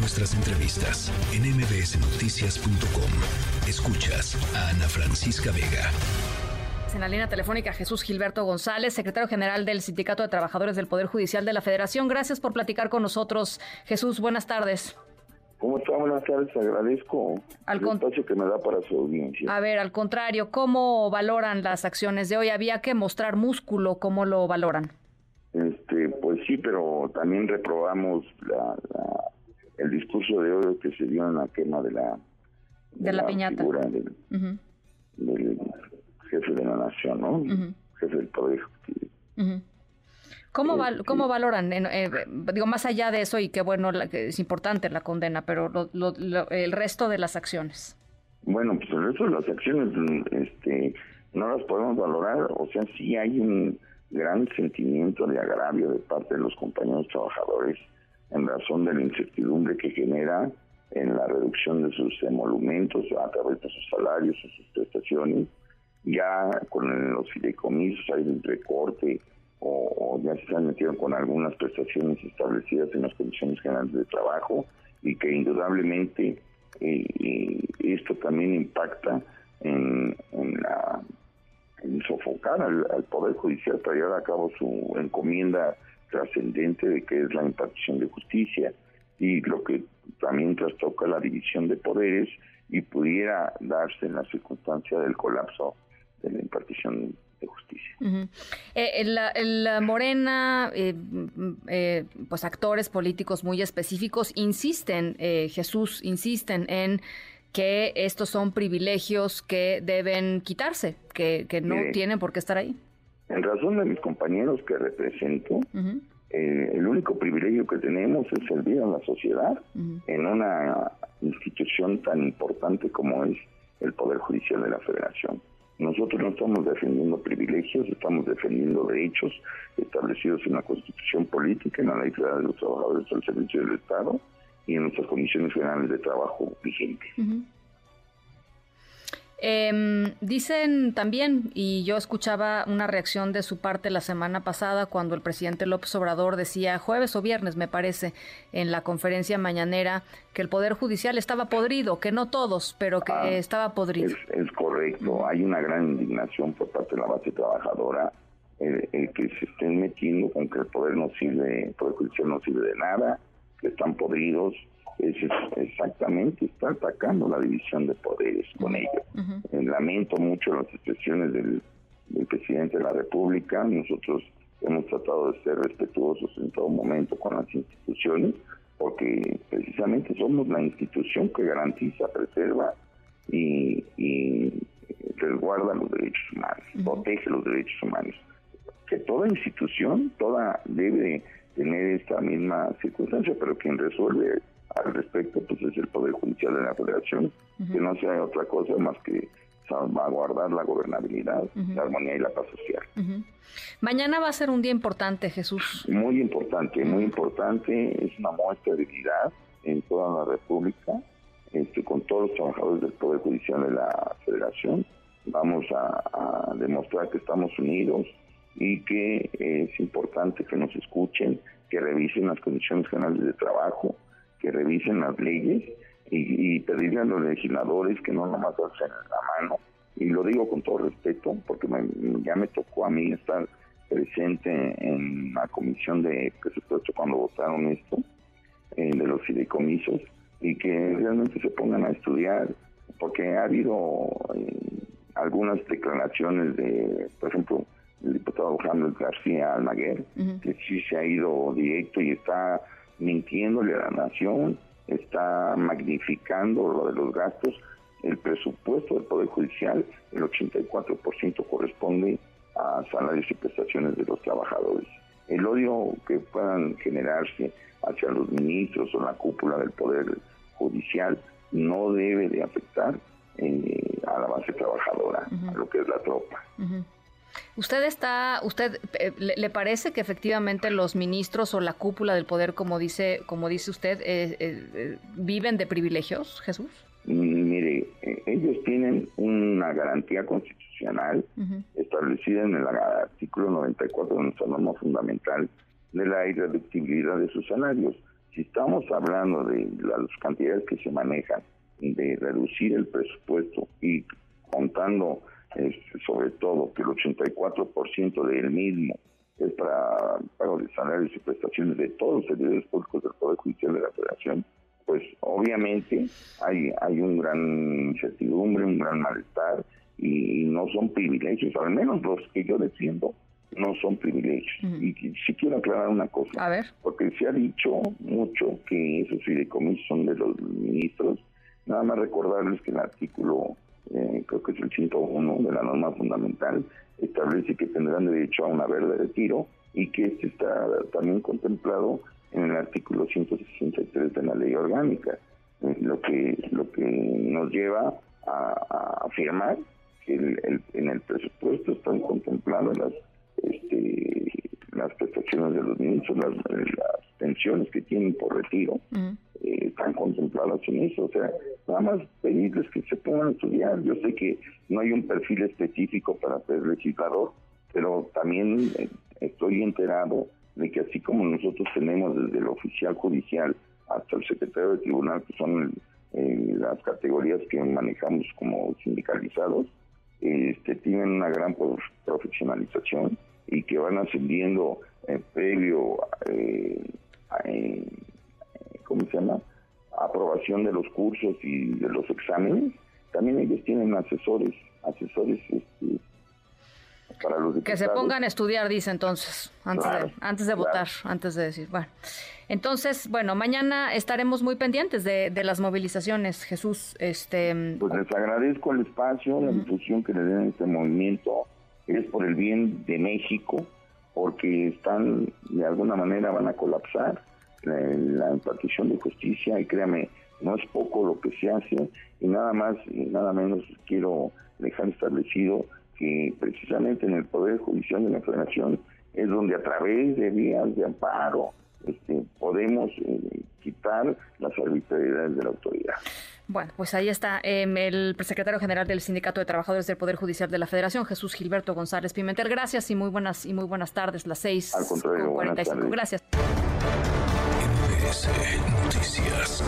nuestras entrevistas en mbsnoticias.com. Escuchas a Ana Francisca Vega. En la línea telefónica Jesús Gilberto González, secretario general del Sindicato de Trabajadores del Poder Judicial de la Federación. Gracias por platicar con nosotros. Jesús, buenas tardes. ¿Cómo está? Buenas tardes. Agradezco el espacio que me da para su audiencia. A ver, al contrario, ¿cómo valoran las acciones de hoy? Había que mostrar músculo. ¿Cómo lo valoran? Este, pues sí, pero también reprobamos el discurso de hoy que se dio en la quema de la de, la, piñata. del, jefe de la nación, ¿no? Jefe del poder ¿Cómo, ¿Cómo valoran, eh, digo, más allá de eso, y qué bueno, es importante la condena, pero el resto de las acciones? Bueno, pues el resto de las acciones este, no las podemos valorar, o sea, sí hay un gran sentimiento de agravio de parte de los compañeros trabajadores en razón de la incertidumbre que genera en la reducción de sus emolumentos a través de sus salarios o sus prestaciones. Ya con los fideicomisos hay un recorte o, ya se han metido con algunas prestaciones establecidas en las condiciones generales de trabajo y que indudablemente eh, eh, esto también impacta en, la en sofocar al, Poder Judicial para llevar a cabo su encomienda trascendente de que es la impartición de justicia y lo que también trastoca la división de poderes y pudiera darse en la circunstancia del colapso de la impartición de justicia. Eh, la, Morena, eh, eh, pues actores políticos muy específicos insisten, Jesús, insisten en que estos son privilegios que deben quitarse, que, no tienen por qué estar ahí. En razón de mis compañeros que represento, el único privilegio que tenemos es servir a la sociedad en una institución tan importante como es el Poder Judicial de la Federación. Nosotros no estamos defendiendo privilegios, estamos defendiendo derechos establecidos en la Constitución Política, en la Ley Federal de los Trabajadores al Servicio del Estado y en nuestras condiciones generales de trabajo vigentes. Eh, dicen también, y yo escuchaba una reacción de su parte la semana pasada cuando el presidente López Obrador decía, jueves o viernes me parece, en la conferencia mañanera, que el Poder Judicial estaba podrido, que no todos, pero que ah, estaba podrido. Es, correcto, hay una gran indignación por parte de la base trabajadora, el, que se estén metiendo con que el Poder no sirve, el Poder Judicial no sirve de nada, que están podridos, es exactamente está atacando la división de poderes con ello. Eh, lamento mucho las expresiones del, presidente de la República. Nosotros hemos tratado de ser respetuosos en todo momento con las instituciones, porque precisamente somos la institución que garantiza, preserva y, resguarda los derechos humanos, protege los derechos humanos. Que toda institución, toda debe tener esta misma circunstancia, pero quien resuelve al respecto, pues es el Poder Judicial de la Federación, que no sea otra cosa más que salvaguardar la gobernabilidad, la armonía y la paz social. Mañana va a ser un día importante, Jesús. Muy importante, muy importante. Es una muestra de unidad en toda la República, este, con todos los trabajadores del Poder Judicial de la Federación. Vamos a demostrar que estamos unidos y que es importante que nos escuchen, que revisen las condiciones generales de trabajo, que revisen las leyes y, pedirle a los legisladores que no nomás hacen la mano. Y lo digo con todo respeto, porque ya me tocó a mí estar presente en la comisión de presupuesto cuando votaron esto, eh, de los fideicomisos, y que realmente se pongan a estudiar, porque ha habido eh, algunas declaraciones de, por ejemplo, el diputado Jaime García Almaguer, que sí se ha ido directo y está mintiéndole a la nación, está magnificando lo de los gastos. El presupuesto del Poder Judicial, el 84% corresponde a salarios y prestaciones de los trabajadores. El odio que puedan generarse hacia los ministros o la cúpula del Poder Judicial no debe de afectar eh, a la base trabajadora, a lo que es la tropa. ¿Usted está, usted eh, le, parece que efectivamente los ministros o la cúpula del poder, como dice, como dice usted, eh, eh, viven de privilegios, Jesús? Mire, ellos tienen una garantía constitucional establecida en el artículo 94 de nuestra norma fundamental de la irreductibilidad de sus salarios. Si estamos hablando de las cantidades que se manejan, de reducir el presupuesto y contando este, sobre todo que el 84% del mismo es para pago de salarios y prestaciones de todos los servidores públicos del Poder Judicial de la Federación, pues obviamente hay, hay un gran incertidumbre, un gran malestar y, no son privilegios, al menos los que yo defiendo no son privilegios. Y si quiero aclarar una cosa, A ver. porque se ha dicho mucho que esos fideicomisos son de los ministros, nada más recordarles que el artículo, eh, creo que es el 101 de la norma fundamental, establece que tendrán derecho a una verde de retiro y que este está también contemplado en el artículo 163 de la ley orgánica, eh, lo que lo que nos lleva a, afirmar que en el presupuesto están contempladas las este, las prestaciones de los ministros, las, pensiones que tienen por retiro, eh, están contempladas en eso. O sea, nada más pedirles que se pongan a estudiar. Yo sé que no hay un perfil específico para ser legislador, pero también eh, estoy enterado de que así como nosotros tenemos desde el oficial judicial hasta el secretario de tribunal, que son eh, las categorías que manejamos como sindicalizados, este, tienen una gran profesionalización y que van ascendiendo eh, previo, eh, eh, ¿cómo se llama? Aprobación de los cursos y de los exámenes. También ellos tienen asesores, asesores este, para los Que se pongan a estudiar, dice entonces, antes de, antes de votar, antes de decir, bueno. Entonces, bueno, mañana estaremos muy pendientes de, las movilizaciones, Jesús. Este, pues les agradezco el espacio, la difusión que le den a este movimiento es por el bien de México, porque están, de alguna manera, van a colapsar la, impartición de justicia y créame, no es poco lo que se hace y nada más y nada menos quiero dejar establecido que precisamente en el Poder Judicial de la Federación es donde a través de vías de amparo este, podemos eh, quitar las arbitrariedades de la autoridad. Bueno, pues ahí está em, el secretario general del Sindicato de Trabajadores del Poder Judicial de la Federación, Jesús Gilberto González Pimentel. Gracias y muy buenas y muy buenas tardes, las seis Al contrario, 45. Gracias. Noticias.